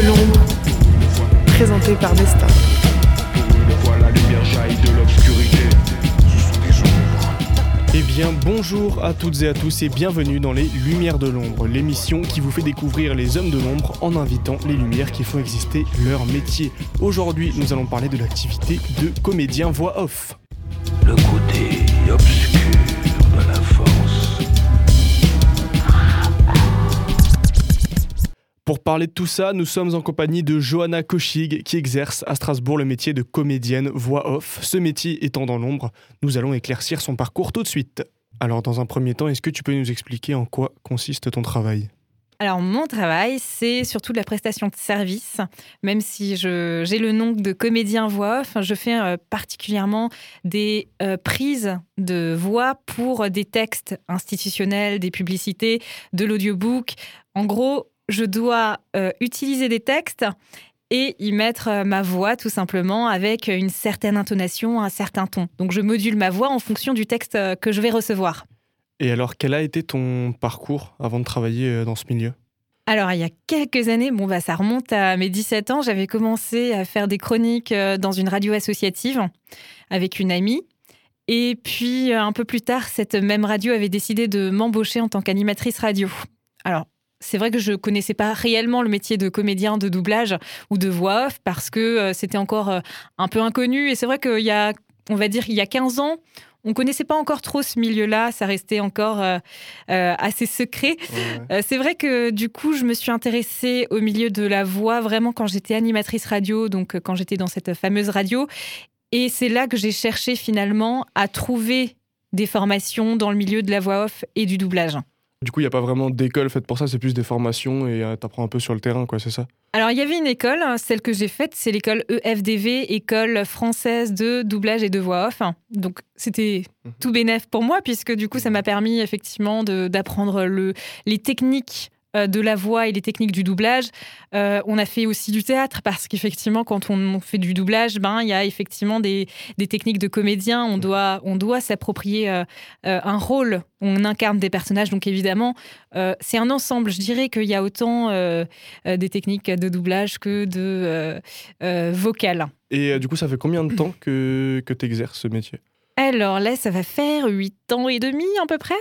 de l'ombre, présentée par Nesta. Eh bien, bonjour à toutes et à tous et bienvenue dans les Lumières de l'ombre, l'émission qui vous fait découvrir les hommes de l'ombre en invitant les lumières qui font exister leur métier. Aujourd'hui, nous allons parler de l'activité de comédien voix off. Le côté obscur Pour parler de tout ça, nous sommes en compagnie de Johanna Kochig qui exerce à Strasbourg le métier de comédienne voix off. Ce métier étant dans l'ombre, nous allons éclaircir son parcours tout de suite. Alors dans un premier temps, est-ce que tu peux nous expliquer en quoi consiste ton travail? Alors, mon travail, c'est surtout de la prestation de service. Même si j'ai le nom de comédien voix off, je fais euh, particulièrement des euh, prises de voix pour des textes institutionnels, des publicités, de l'audiobook. En gros, je dois euh, utiliser des textes et y mettre euh, ma voix tout simplement avec une certaine intonation, un certain ton. Donc, je module ma voix en fonction du texte euh, que je vais recevoir. Et alors, quel a été ton parcours avant de travailler dans ce milieu? Alors, il y a quelques années, bon, bah, ça remonte à mes 17 ans, j'avais commencé à faire des chroniques dans une radio associative avec une amie. Et puis, un peu plus tard, cette même radio avait décidé de m'embaucher en tant qu'animatrice radio. Alors, c'est vrai que je connaissais pas réellement le métier de comédien de doublage ou de voix off parce que euh, c'était encore euh, un peu inconnu. Et c'est vrai qu'il y a, on va dire, il y a 15 ans, on connaissait pas encore trop ce milieu-là. Ça restait encore euh, euh, assez secret. Euh, c'est vrai que du coup, je me suis intéressée au milieu de la voix vraiment quand j'étais animatrice radio, donc quand j'étais dans cette fameuse radio. Et c'est là que j'ai cherché finalement à trouver des formations dans le milieu de la voix off et du doublage. Du coup, il n'y a pas vraiment d'école faite pour ça, c'est plus des formations et tu t'apprends un peu sur le terrain, quoi, c'est ça? Alors, il y avait une école, hein, celle que j'ai faite, c'est l'école EFDV, École française de doublage et de voix off. Donc, c'était Mhm. tout bénef pour moi, puisque du coup, ça m'a permis effectivement d'apprendre le, les techniques euh, de la voix et les techniques du doublage. Euh, on a fait aussi du théâtre, parce qu'effectivement, quand on fait du doublage, ben, il y a effectivement des, des techniques de comédien. On doit, on doit s'approprier euh, euh, un rôle. On incarne des personnages, donc évidemment, euh, c'est un ensemble. Je dirais qu'il y a autant euh, euh, des techniques de doublage que de euh, euh, vocal. Et euh, du coup, ça fait combien de temps que, que tu exerces ce métier? Alors là, ça va faire 8 ans et demi à peu près.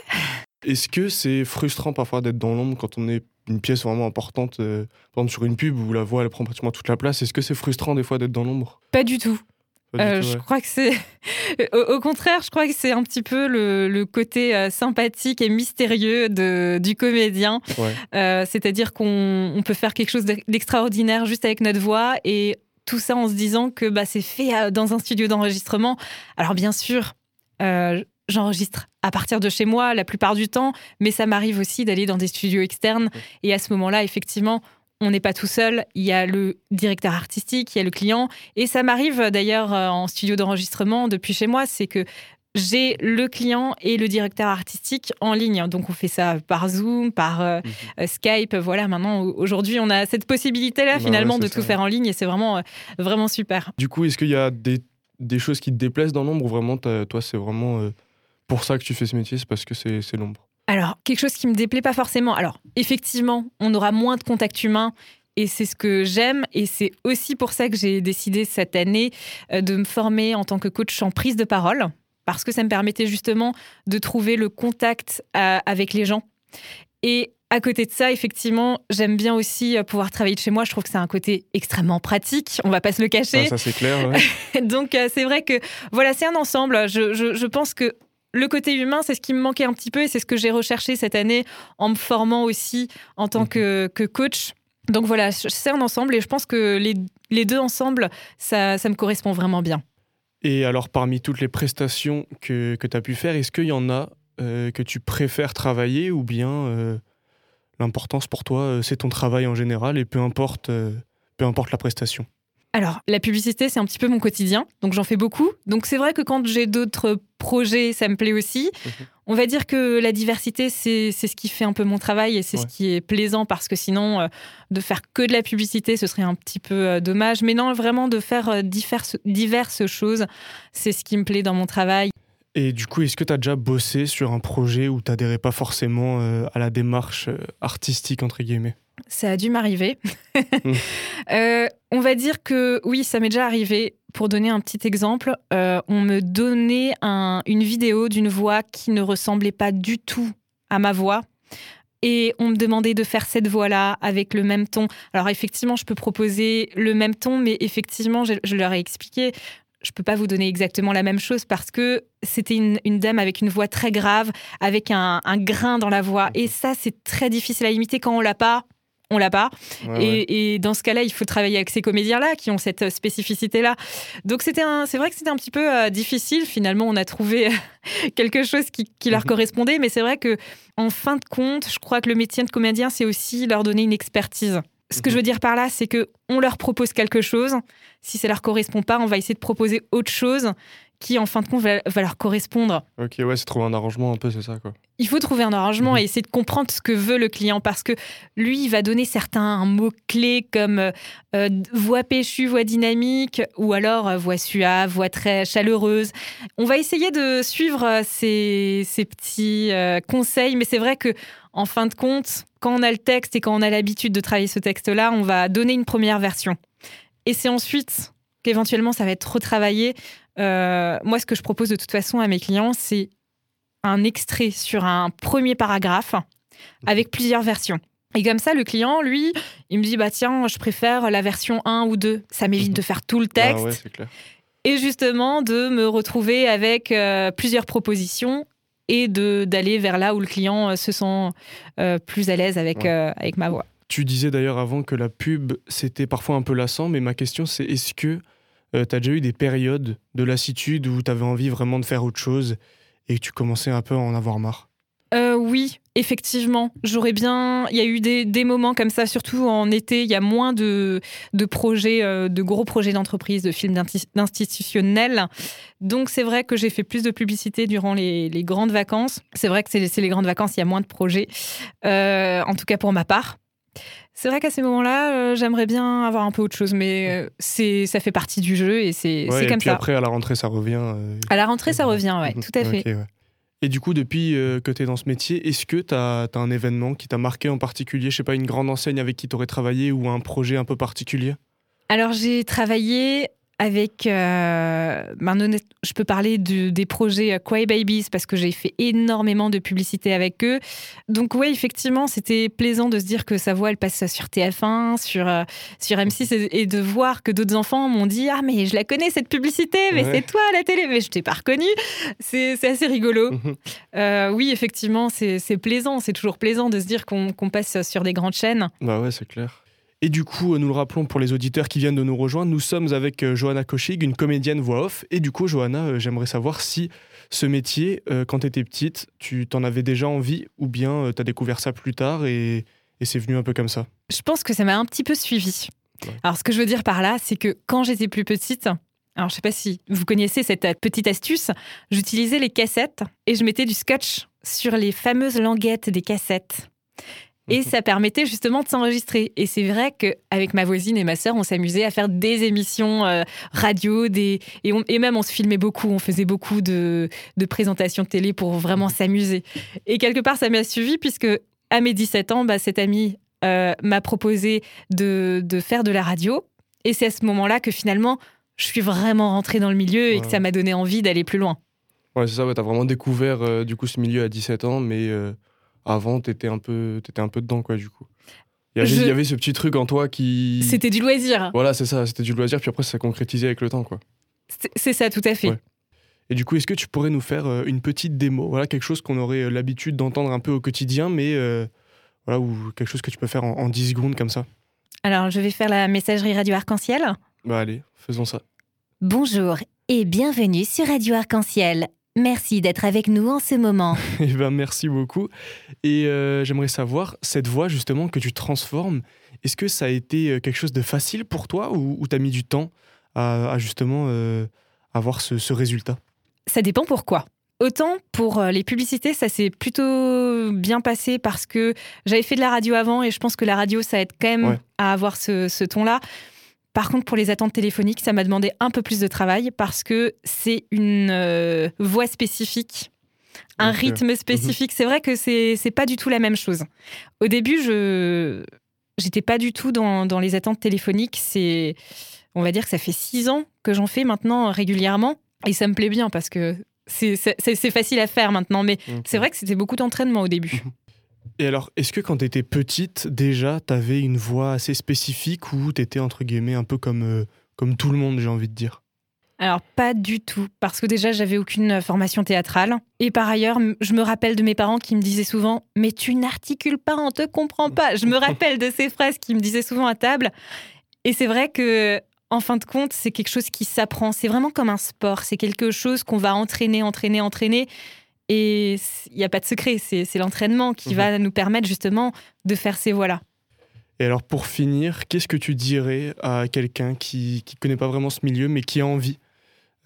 Est-ce que c'est frustrant parfois d'être dans l'ombre quand on est une pièce vraiment importante, euh, par exemple sur une pub où la voix elle prend pratiquement toute la place? Est-ce que c'est frustrant des fois d'être dans l'ombre? Pas du tout. Pas du Euh, tout, Je crois que c'est. au, au contraire, je crois que c'est un petit peu le, le côté euh, sympathique et mystérieux de, du comédien. Ouais. Euh, C'est-à-dire qu'on on peut faire quelque chose d'e- d'extraordinaire juste avec notre voix et tout ça en se disant que bah, c'est fait dans un studio d'enregistrement. Alors, bien sûr, euh, j'enregistre à partir de chez moi la plupart du temps, mais ça m'arrive aussi d'aller dans des studios externes. Et à ce moment-là, effectivement, on n'est pas tout seul. Il y a le directeur artistique, il y a le client. Et ça m'arrive d'ailleurs euh, en studio d'enregistrement depuis chez moi, c'est que j'ai le client et le directeur artistique en ligne. Donc on fait ça par Zoom, par euh, Mhm. euh, Skype. Voilà, maintenant, au- aujourd'hui, on a cette possibilité-là finalement ouais, de tout ça. faire en ligne et c'est vraiment, euh, vraiment super. Du coup, est-ce qu'il y a des, des choses qui te déplaisent dans l'ombre ou vraiment, toi, c'est vraiment euh, pour ça que tu fais ce métier, c'est parce que c'est l'ombre Alors, quelque chose qui me déplaît pas forcément. Alors, effectivement, on aura moins de contact humain. Et c'est ce que j'aime. Et c'est aussi pour ça que j'ai décidé cette année euh, de me former en tant que coach en prise de parole. Parce que ça me permettait justement de trouver le contact euh, avec les gens. Et à côté de ça, effectivement, j'aime bien aussi euh, pouvoir travailler de chez moi. Je trouve que c'est un côté extrêmement pratique. On va pas se le cacher. Ça, ça, c'est clair. ouais. Donc c'est vrai que voilà, c'est un ensemble. Je, je- je pense que le côté humain, c'est ce qui me manquait un petit peu et c'est ce que j'ai recherché cette année en me formant aussi en tant Mhm. que, que coach. Donc voilà, c'est un ensemble et je pense que les, les deux ensemble, ça, ça me correspond vraiment bien. Et alors, parmi toutes les prestations que, que tu as pu faire, est-ce qu'il y en a euh, que tu préfères travailler ou bien euh, l'importance pour toi, euh, c'est ton travail en général et peu importe, euh, peu importe la prestation? Alors, la publicité, c'est un petit peu mon quotidien, donc j'en fais beaucoup. Donc c'est vrai que quand j'ai d'autres projets, ça me plaît aussi. Mhm. On va dire que la diversité, c'est ce qui fait un peu mon travail et c'est Ouais. ce qui est plaisant parce que sinon, euh, de faire que de la publicité, ce serait un petit peu euh, dommage. Mais non, vraiment de faire euh, diverses, diverses choses, c'est ce qui me plaît dans mon travail. Et du coup, est-ce que tu as déjà bossé sur un projet où tu n'adhérais pas forcément à la démarche artistique, entre guillemets? Ça a dû m'arriver. Mm. Euh, on va dire que oui, ça m'est déjà arrivé. Pour donner un petit exemple, euh, on me donnait un- une vidéo d'une voix qui ne ressemblait pas du tout à ma voix. Et on me demandait de faire cette voix-là avec le même ton. Alors effectivement, je peux proposer le même ton, mais effectivement, je, je leur ai expliqué, je peux pas vous donner exactement la même chose parce que c'était une, une dame avec une voix très grave, avec un, un grain dans la voix. Et ça, c'est très difficile à imiter quand on l'a pas. On l'a pas. Ouais, et, ouais. et dans ce cas-là, il faut travailler avec ces comédiens-là qui ont cette euh, spécificité-là. Donc c'était c'est vrai que c'était un petit peu euh, difficile. Finalement, on a trouvé quelque chose qui, qui leur Mhm. correspondait. Mais c'est vrai que en fin de compte, je crois que le métier de comédien, c'est aussi leur donner une expertise. Ce que Mhm. je veux dire par là, c'est que on leur propose quelque chose. Si ça leur correspond pas, on va essayer de proposer autre chose qui, en fin de compte, va, va leur correspondre. Ok, ouais, c'est trouver un arrangement un peu, c'est ça, quoi. Il faut trouver un arrangement Mhm. et essayer de comprendre ce que veut le client parce que lui, il va donner certains mots-clés comme euh, voix péchue, voix dynamique ou alors euh, voix suave, voix très chaleureuse. On va essayer de suivre euh, ces, ces petits conseils, mais c'est vrai que en fin de compte, quand on a le texte et quand on a l'habitude de travailler ce texte-là, on va donner une première version. Et c'est ensuite qu'éventuellement ça va être retravaillé. Euh, moi, ce que je propose de toute façon à mes clients, c'est un extrait sur un premier paragraphe avec plusieurs versions. Et comme ça, le client, lui, il me dit bah tiens, je préfère la version 1 ou 2. Ça m'évite Mhm. de faire tout le texte Ah ouais, clair. et justement de me retrouver avec euh, plusieurs propositions et de d'aller vers là où le client euh, se sent euh, plus à l'aise avec, Ouais. euh, avec ma voix. Tu disais d'ailleurs avant que la pub, c'était parfois un peu lassant, mais ma question, c'est est-ce que tu as déjà eu des périodes de lassitude où tu avais envie vraiment de faire autre chose et que tu commençais un peu à en avoir marre? Euh, oui, effectivement. J'aurais bien. Il y a eu des, des moments comme ça, surtout en été. Il y a moins de, de projets, euh, de gros projets d'entreprise, de films d'institutionnels. Donc, c'est vrai que j'ai fait plus de publicité durant les, les grandes vacances. C'est vrai que c'est les grandes vacances, il y a moins de projets. Euh, en tout cas, pour ma part. C'est vrai qu'à ces moments-là, euh, j'aimerais bien avoir un peu autre chose, mais euh, c'est ça fait partie du jeu et c'est Ouais, comme puis ça. après, à la rentrée, ça revient. euh, À la rentrée, ça revient, ouais, Mhm. tout à fait. Ouais. Et du coup, depuis euh, que tu es dans ce métier, est-ce que tu as, un événement qui t'a marqué en particulier? Je sais pas, une grande enseigne avec qui tu aurais travaillé ou un projet un peu particulier? Alors, j'ai travaillé avec. euh, ben, honnête- je peux parler de- des projets euh, Cry Babies parce que j'ai fait énormément de publicité avec eux. Donc, oui, effectivement, c'était plaisant de se dire que sa voix, elle passe sur TF1, sur, euh, sur M6 et, et de voir que d'autres enfants m'ont dit Ah, mais je la connais cette publicité, mais Ouais. c'est toi à la télé, mais je t'ai pas reconnue. C'est assez rigolo. Mhm. Euh, oui, effectivement, c'est plaisant. C'est toujours plaisant de se dire qu'on qu'on passe sur des grandes chaînes. Bah ouais, c'est clair. Et du coup, nous le rappelons pour les auditeurs qui viennent de nous rejoindre, nous sommes avec euh, Johanna Kochig, une comédienne voix off. Et du coup, Johanna, euh, j'aimerais savoir si ce métier, euh, quand tu étais petite, tu t'en avais déjà envie ou bien tu as découvert ça plus tard et, et c'est venu un peu comme ça? Je pense que ça m'a un petit peu suivi. Ouais. Alors, ce que je veux dire par là, c'est que quand j'étais plus petite, alors je sais pas si vous connaissez cette petite astuce, j'utilisais les cassettes et je mettais du scotch sur les fameuses languettes des cassettes. Et Mhm. ça permettait justement de s'enregistrer. Et c'est vrai qu'avec ma voisine et ma sœur, on s'amusait à faire des émissions euh, radio, des... Et, on- et même on se filmait beaucoup, on faisait beaucoup de, de présentations de télé pour vraiment s'amuser. Et quelque part, ça m'a suivi puisque à mes 17 ans, bah, cette amie euh, m'a proposé de, de faire de la radio. Et c'est à ce moment-là que finalement, je suis vraiment rentrée dans le milieu et que ça m'a donné envie d'aller plus loin. Ouais, c'est ça, ouais, tu as vraiment découvert euh, du coup ce milieu à 17 ans, mais euh, avant, tu étais, un peu- t'étais un peu dedans, quoi, du coup. Il y avait, Je- il y avait ce petit truc en toi qui. C'était du loisir. Voilà, c'est ça, c'était du loisir, puis après, ça s'est concrétisé avec le temps, quoi. C'est- ça, tout à fait. Ouais. Et du coup, est-ce que tu pourrais nous faire euh, une petite démo Voilà, quelque chose qu'on aurait euh, l'habitude d'entendre un peu au quotidien, mais euh, voilà, ou quelque chose que tu peux faire en, en 10 secondes comme ça? Alors, je vais faire la messagerie radio arc-en-ciel. Bah allez, faisons ça. Bonjour et bienvenue sur Radio Arc-en-Ciel. Merci d'être avec nous en ce moment. Eh ben merci beaucoup. Et euh, j'aimerais savoir, cette voix justement que tu transformes, est-ce que ça a été euh, quelque chose de facile pour toi ou, ou t'as mis du temps à, à justement euh, avoir ce, ce résultat? Ça dépend pourquoi. Autant pour les publicités, ça s'est plutôt bien passé parce que j'avais fait de la radio avant et je pense que la radio, ça aide quand même Ouais. à avoir ce, ce ton-là. Par contre, pour les attentes téléphoniques, ça m'a demandé un peu plus de travail parce que c'est une euh, voix spécifique, un rythme spécifique. C'est vrai que c'est c'est pas du tout la même chose. Au début, je j'étais pas du tout dans, dans les attentes téléphoniques. C'est, on va dire que ça fait six ans que j'en fais maintenant régulièrement. Et ça me plaît bien parce que c'est facile à faire maintenant. Mais c'est vrai que c'était beaucoup d'entraînement au début. Et alors, est-ce que quand tu étais petite, déjà, tu avais une voix assez spécifique ou tu étais, entre guillemets, un peu comme, euh, comme tout le monde, j'ai envie de dire? Alors, pas du tout, parce que déjà, j'avais aucune formation théâtrale. Et par ailleurs, je me rappelle de mes parents qui me disaient souvent Mais tu n'articules pas, on te comprend pas. Je me rappelle de ces phrases qu'ils me disaient souvent à table. Et c'est vrai que, en fin de compte, c'est quelque chose qui s'apprend. C'est vraiment comme un sport. C'est quelque chose qu'on va entraîner, entraîner, entraîner. Et il n'y a pas de secret. C'est l'entraînement qui Mhm. va nous permettre justement de faire ces voix-là. Et alors, pour finir, qu'est-ce que tu dirais à quelqu'un qui ne connaît pas vraiment ce milieu, mais qui a envie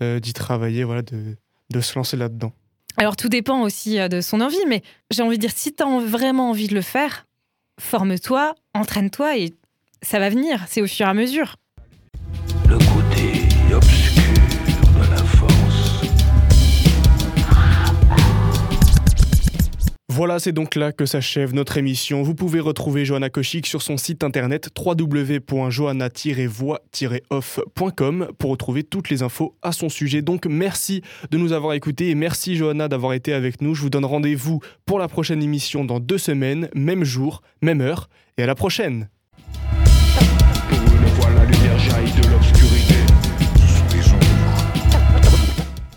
euh, d'y travailler, voilà, de, de se lancer là-dedans? Alors tout dépend aussi euh, de son envie, mais j'ai envie de dire, si tu as vraiment envie de le faire, forme-toi, entraîne-toi et ça va venir, c'est au fur et à mesure. Le côté Voilà, c'est donc là que s'achève notre émission. Vous pouvez retrouver Johanna Kochik sur son site internet www.johanna-voix-off.com pour retrouver toutes les infos à son sujet. Donc merci de nous avoir écoutés et merci Johanna d'avoir été avec nous. Je vous donne rendez-vous pour la prochaine émission dans deux semaines, même jour, même heure, et à la prochaine.